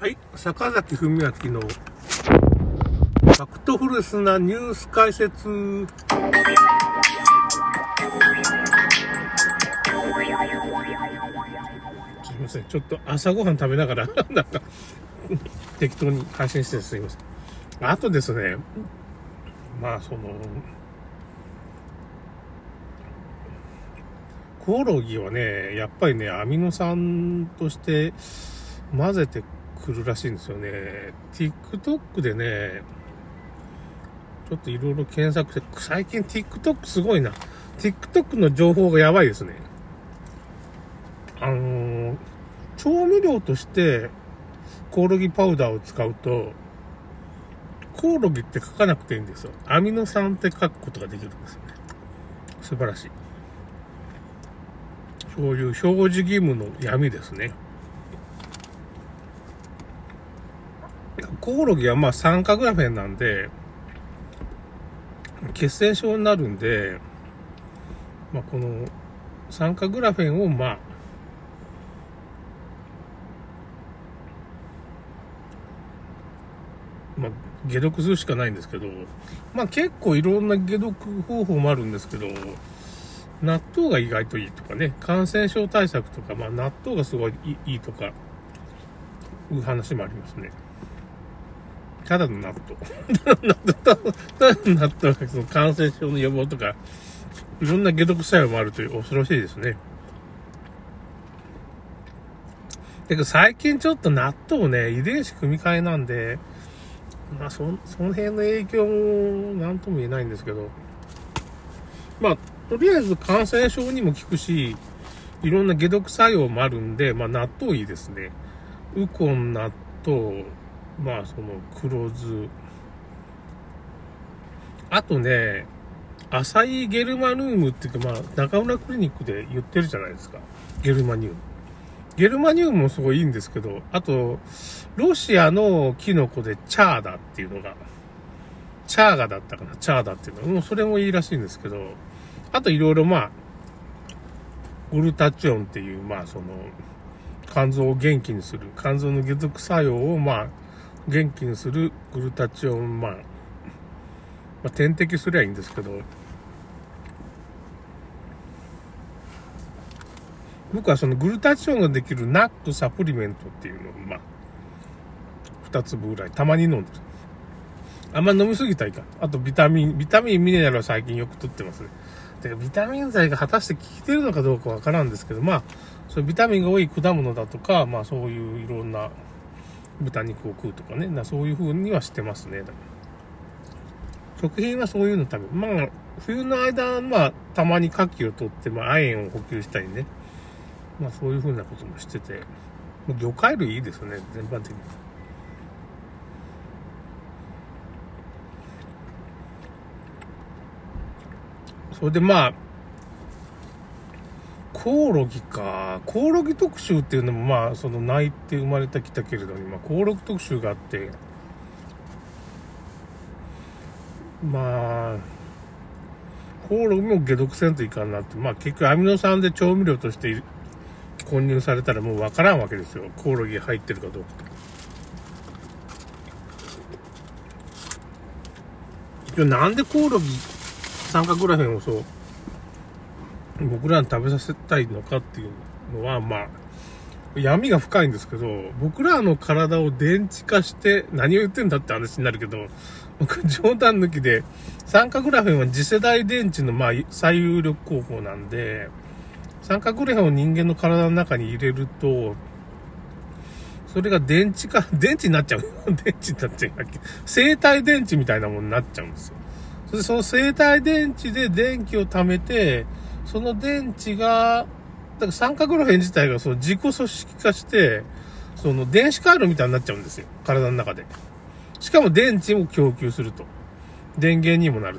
はい、坂崎文明のファクトフルスなニュース解説。すいません、ちょっと朝ごはん食べながら、なんか、適当に配信してすいません。あとですね、まあその、コオロギはね、やっぱりね、アミノ酸として混ぜてくるらしいんですよね。TikTok でね、ちょっといろいろ検索して、最近 TikTok すごいな。TikTok の情報がやばいですね。あのー、調味料としてコオロギパウダーを使うと、コオロギって書かなくていいんですよ。アミノ酸って書くことができるんですよね。素晴らしい。そういう表示義務の闇ですね。コオロギはまあ酸化グラフェンなんで、血栓症になるんで、まあ、この酸化グラフェンをまあ、まあ、解毒するしかないんですけど、まあ結構いろんな解毒方法もあるんですけど、納豆が意外といいとかね、感染症対策とか、まあ納豆がすごいいいとか、いう話もありますね。ただの納豆。ただの納豆がその感染症の予防とか、いろんな解毒作用もあるという恐ろしいですね。だけど最近ちょっと納豆ね、遺伝子組み換えなんで、まあそ、その辺の影響も何とも言えないんですけど、まあ、とりあえず感染症にも効くし、いろんな解毒作用もあるんで、まあ納豆いいですね。ウコン、納豆、まあその黒酢。あとね、アサイゲルマヌームっていうか、まあ中村クリニックで言ってるじゃないですか。ゲルマニウム。ゲルマニウムもすごいいいんですけど、あと、ロシアのキノコでチャーダっていうのが、チャーガだったかなチャーダっていうのもうそれもいいらしいんですけど、あといろいろまあ、グルタチオンっていう、まあその、肝臓を元気にする、肝臓の解毒作用をまあ、元気にするグルタチオン、まあ、まあ、点滴すりゃいいんですけど、僕はそのグルタチオンができるナックサプリメントっていうのを、まあ、二粒ぐらいたまに飲んでる。あんま飲みすぎたらいか。あとビタミン、ビタミン、ミネラルは最近よく取ってますね。で、ビタミン剤が果たして効いてるのかどうかわからんですけど、まあ、そういうビタミンが多い果物だとか、まあそういういろんな豚肉を食うとかね、なそういう風にはしてますね。食品はそういうの食べる。まあ、冬の間、まあ、たまに牡蠣を取って、まあ、亜鉛を補給したりね。まあ、そういう風なこともしてて、魚介類いいですね、全般的に。それでまあ、コオロギか。コオロギ特集っていうのもまあ、その泣いて生まれてきたけれども、まあ、コオロギ特集があって、まあ、コオロギも解毒せんといかんなって、まあ結局アミノ酸で調味料として混入されたらもうわからんわけですよ。コオロギ入ってるかどうかと。なんでコオロギ酸化グラフェンをそう、僕らに食べさせたいのかっていうのは、まあ、闇が深いんですけど、僕らの体を電池化して何を言ってんだって話になるけど、僕冗談抜きで、酸化グラフェンは次世代電池のまあ最有力候補なんで、酸化グラフェンを人間の体の中に入れると、それが電池化、電池になっちゃう。電池になっちゃう。生体電池みたいなものになっちゃうんですよ。それでその生体電池で電気を貯めて、その電池が、だから酸化グラフェン自体がその自己組織化して、その電子回路みたいになっちゃうんですよ。体の中で。しかも電池も供給すると。電源にもなる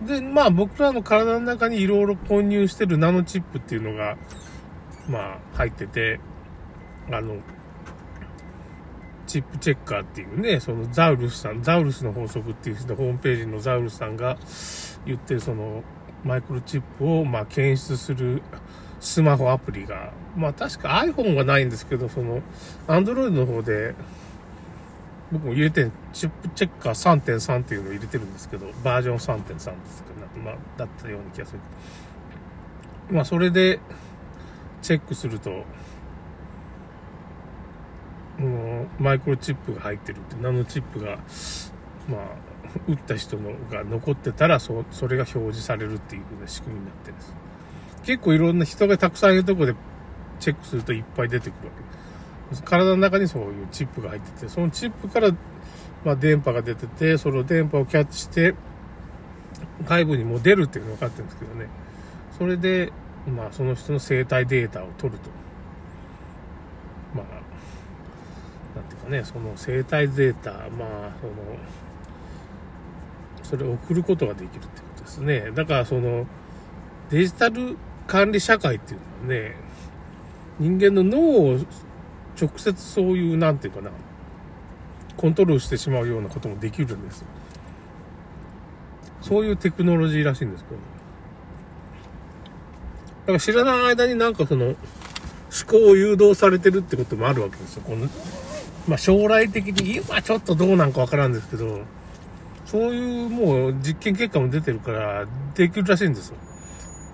と。で、まあ僕らの体の中にいろいろ混入してるナノチップっていうのが、まあ入ってて、あの、チップチェッカーっていうね、そのザウルスさん、ザウルスの法則っていうホームページのザウルスさんが言ってるそのマイクロチップをまあ検出するスマホアプリが、まあ確か iPhone はないんですけど、その、Android の方で、僕も入れて、チップチェッカー3.3っていうのを入れてるんですけど、バージョン3.3ですけど、まあ、だったような気がする。まあ、それで、チェックすると、もう、マイクロチップが入ってるって、ナノチップが、まあ、打った人のが残ってたら、そ、それが表示されるっていう風な仕組みになってるんです。結構いろんな人がたくさんいるとこでチェックするといっぱい出てくるわけです。体の中にそういうチップが入ってて、そのチップから、まあ、電波が出てて、その電波をキャッチして、外部にも出るっていうのが分かってるんですけどね。それで、まあ、その人の生体データを取ると。まあ、なんていうかね、その生体データ、まあ、その、それを送ることができるってことですね。だから、その、デジタル管理社会っていうのはね、人間の脳を直接そういう、なんていうかな、コントロールしてしまうようなこともできるんです。そういうテクノロジーらしいんですけど。だから知らない間になんかその、思考を誘導されてるってこともあるわけですよ。この、まあ将来的に、今ちょっとどうなんかわからんですけど、そういうもう実験結果も出てるから、できるらしいんですよ。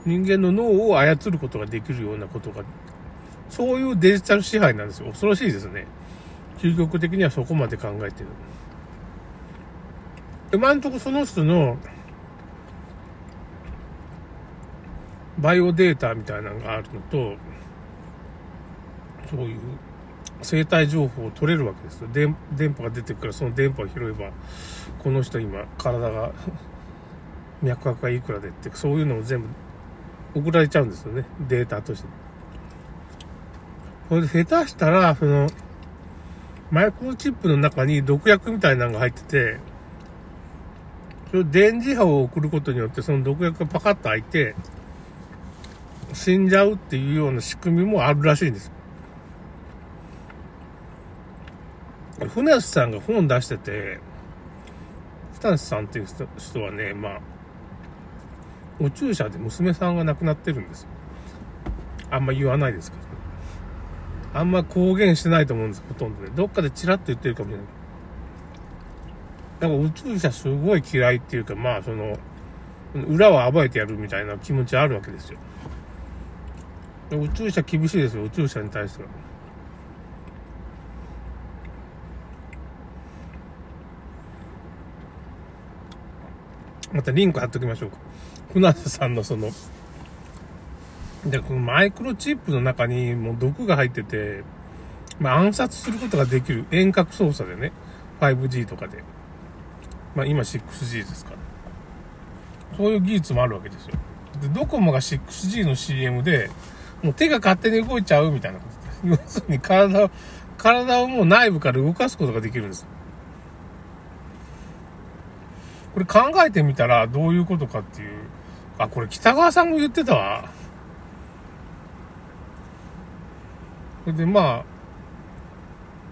人間の脳を操ることができるようなことが、そういうデジタル支配なんですよ。恐ろしいですね。究極的にはそこまで考えてる。今んとこその人の、バイオデータみたいなのがあるのと、そういう生体情報を取れるわけですよ。電電波が出てくからその電波を拾えば、この人今体が 脈拍がいくらでって、そういうのを全部送られちゃうんですよね。データとして。これで下手したら、その、マイクロチップの中に毒薬みたいなのが入ってて、それ電磁波を送ることによってその毒薬がパカッと開いて、死んじゃうっていうような仕組みもあるらしいんです。船橋さんが本出してて、船橋さんっていう人はね、まあ、宇宙車で娘さんが亡くなってるんですよ。あんま言わないですけど。あんま公言してないと思うんです、ほとんどね。どっかでチラッと言ってるかもしれない。だから宇宙車すごい嫌いっていうか、まあその、裏を暴いてやるみたいな気持ちあるわけですよ。宇宙車厳しいですよ、宇宙車に対しては。またリンク貼っときましょうか。船瀬さんのその、で、このマイクロチップの中にもう毒が入ってて、まあ暗殺することができる遠隔操作でね、5G とかで。まあ今 6G ですから。そういう技術もあるわけですよ。で、ドコモが 6G の CM で、もう手が勝手に動いちゃうみたいなことです。要するに体を、体をもう内部から動かすことができるんです。これ考えてみたらどういうことかっていう。あ、これ北川さんも言ってたわ。それでまあ、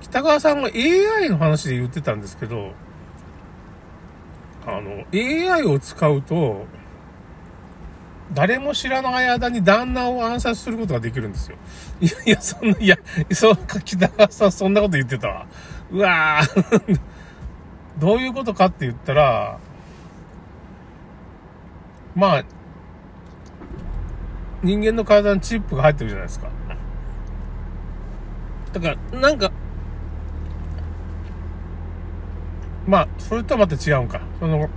北川さんが AI の話で言ってたんですけど、あの、AI を使うと、誰も知らない間に旦那を暗殺することができるんですよ。いや、いや、そんな、いや、そうか、北川さんそんなこと言ってたわ。うわぁ どういうことかって言ったら、まあ、人間の体にチップが入ってるじゃないですか。だから、なんか、まあ、それとはまた違うんか。その、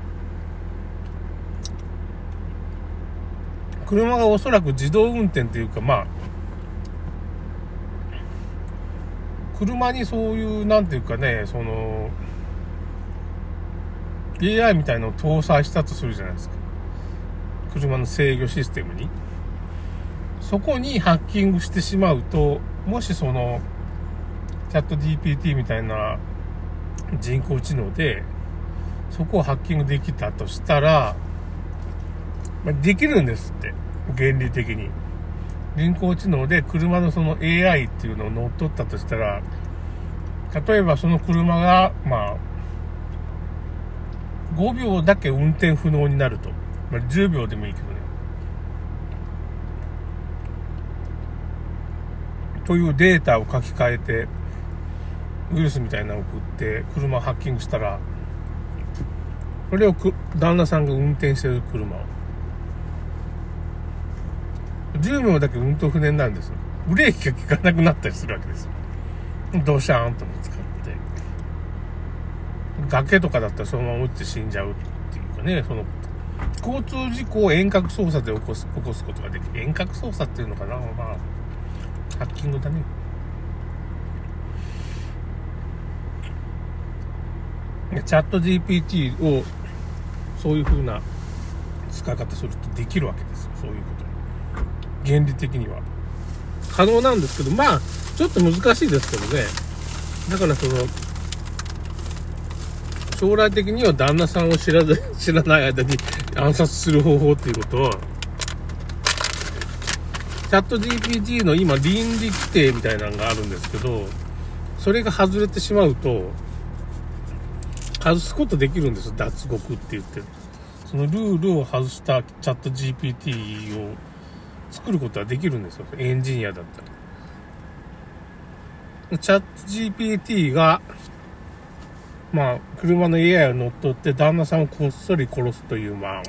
車がおそらく自動運転というか、まあ、車にそういう、なんていうかね、その、AI みたいのを搭載したとするじゃないですか。車の制御システムに。そこにハッキングしてしまうと、もしその、チャット GPT みたいな人工知能で、そこをハッキングできたとしたら、ま、できるんですって。原理的に。人工知能で車のその AI っていうのを乗っ取ったとしたら、例えばその車が、まあ、5秒だけ運転不能になると。まあ、10秒でもいいけどね。というデータを書き換えて、ウイルスみたいなのを送って、車をハッキングしたら、それをく旦那さんが運転してる車を。10秒だけ運転不能になんですよ。ブレーキが効かなくなったりするわけですよ。ドシャーンとぶつかって。崖とかだったらそのまま落ちて死んじゃうっていうかね、その、交通事故を遠隔操作で起こす、起こすことができる。遠隔操作っていうのかな？まあ、ハッキングだね。チャット GPT をそういう風な使い方するとできるわけですよ。そういうこと。原理的には。可能なんですけど、まあ、ちょっと難しいですけどね。だからその、将来的には旦那さんを知ら、知らない間に暗殺する方法っていうことを、チャット GPT の今倫理規定みたいなのがあるんですけど、それが外れてしまうと、外すことできるんです。脱獄って言って。そのルールを外したチャット GPT を作ることはできるんですよ。エンジニアだったら。チャット GPT が、まあ、車の AI を乗っ取って旦那さんをこっそり殺すという、まあ、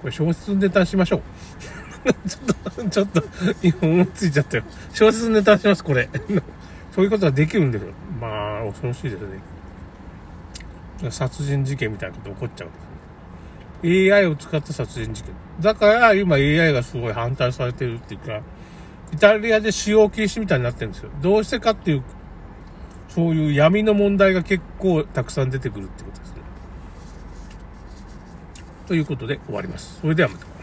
これ小説ネタしましょう。ちょっと、ちょっと、今思いついちゃったよ。小説ネタします、これ。そういうことができるんですよ。まあ、恐ろしいですね。殺人事件みたいなこと起こっちゃうんですね。AI を使った殺人事件。だから今 AI がすごい反対されてるっていうか、イタリアで使用禁止みたいになってるんですよ。どうしてかっていう、そういう闇の問題が結構たくさん出てくるってことですね。ということで終わります。それではまた。